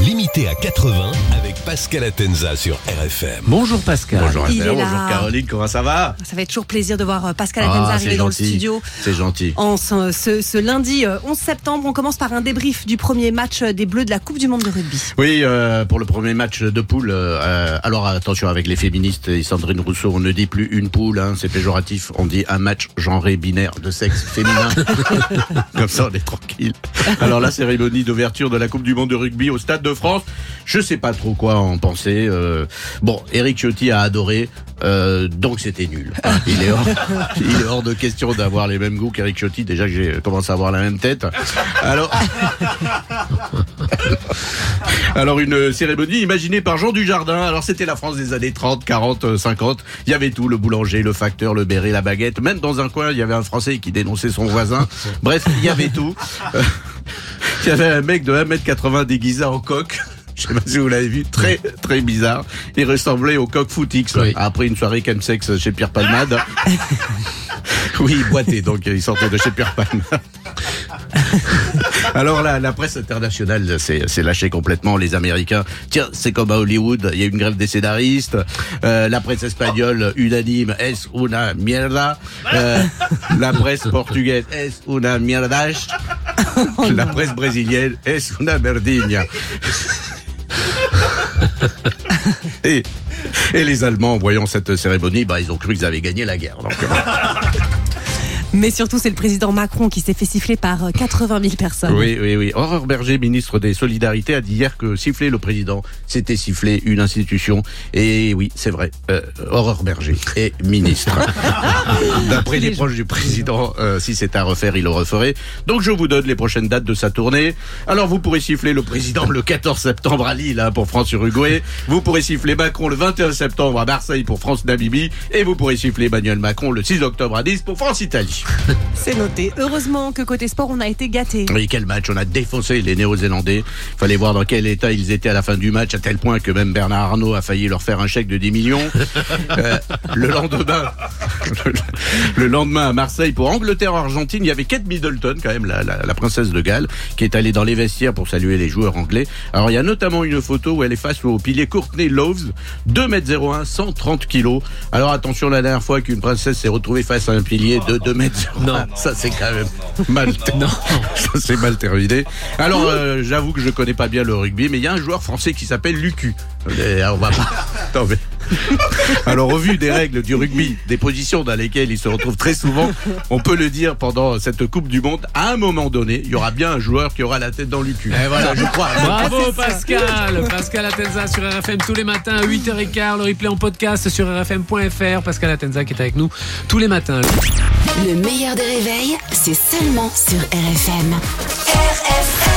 Limité à 80 avec Pascal Atenza sur RFM. Bonjour Pascal. Bonjour bonjour Caroline, comment ça va Ça va être toujours plaisir de voir euh, Pascal Atenza Ah, arriver c'est dans le studio. C'est gentil. En ce, ce- ce lundi euh, 11 septembre, on commence par un débrief du premier match euh, des Bleus de la Coupe du Monde de rugby. Oui, euh, pour le premier match de poule, euh, euh, alors attention avec les féministes et Sandrine Rousseau, on ne dit plus une poule, hein, c'est péjoratif, on dit un match genré binaire de sexe féminin. Comme ça, on est tranquille. Alors la cérémonie d'ouverture de la Coupe du Monde de rugby au Stade de France, je sais pas trop quoi en penser. euh, bon, Eric Ciotti a adoré, euh, donc c'était nul. Il est, hors, il est hors de question d'avoir les mêmes goûts qu'Eric Ciotti. Déjà que j'ai commencé à avoir la même tête. Alors. Alors une cérémonie imaginée par Jean Dujardin. Alors c'était la France des années 30, 40, euh, 50. Il y avait tout, le boulanger, le facteur, le béret, la baguette. Même dans un coin, il y avait un Français qui dénonçait son voisin. Bref, il y avait tout. Euh, Il y avait un mec de 1m80 déguisé en coq. Je sais pas si vous l'avez vu, très très bizarre. Il ressemblait au coq Footix Oui. après une soirée chemsex chez Pierre Palmade. oui, il boitait, donc il sortait de chez Pierre Palmade. Alors là, la presse internationale s'est lâchée complètement. Les Américains, tiens, c'est comme à Hollywood, il y a une grève des scénaristes. Euh, la presse espagnole, unanime, es una mierda. Euh, la presse portugaise, es una mierdache. La presse brésilienne, es una merdinha. Et, et les Allemands, en voyant cette cérémonie, bah, ils ont cru qu'ils avaient gagné la guerre. Donc, euh, Mais surtout, c'est le président Macron qui s'est fait siffler par euh, 80 000 personnes. Oui, oui, oui. Aurore Berger, ministre des Solidarités, a dit hier que siffler le président, c'était siffler une institution. Et oui, c'est vrai. Euh, Aurore Berger est ministre. D'après les proches du président, euh, si c'est à refaire, il le referait. Donc je vous donne les prochaines dates de sa tournée. Alors vous pourrez siffler le président le 14 septembre à Lille hein, pour France-Uruguay. Vous pourrez siffler Macron le 21 septembre à Marseille pour France-Namibie. Et vous pourrez siffler Emmanuel Macron le 6 octobre à Nice pour France-Italie. C'est noté. Heureusement que côté sport, on a été gâtés. Oui, quel match On a défoncé les Néo-Zélandais. Fallait voir dans quel état ils étaient à la fin du match, à tel point que même Bernard Arnault a failli leur faire un chèque de 10 millions. Euh, le lendemain, le lendemain à Marseille pour Angleterre-Argentine, il y avait Kate Middleton, quand même la, la, la princesse de Galles, qui est allée dans les vestiaires pour saluer les joueurs anglais. Alors il y a notamment une photo où elle est face au pilier Courtney Loves, 2m01, 130 kilos. Alors attention, la dernière fois qu'une princesse s'est retrouvée face à un pilier de 2m01, Non. ça c'est quand même mal. Non, ça c'est mal terminé. Alors euh, j'avoue que je connais pas bien le rugby, mais il y a un joueur français qui s'appelle Lucu. Euh, on va pas. Mais- Alors au vu des règles du rugby, des positions dans lesquelles il se retrouve très souvent, on peut le dire pendant cette Coupe du Monde, à un moment donné, il y aura bien un joueur qui aura la tête dans le cul. Et voilà. Ça, je crois. Bravo Pascal Pascal Atenza sur RFM tous les matins à 8h15, le replay en podcast sur rfm.fr. Pascal Atenza qui est avec nous tous les matins. Le meilleur des réveils, c'est seulement sur RFM. RFM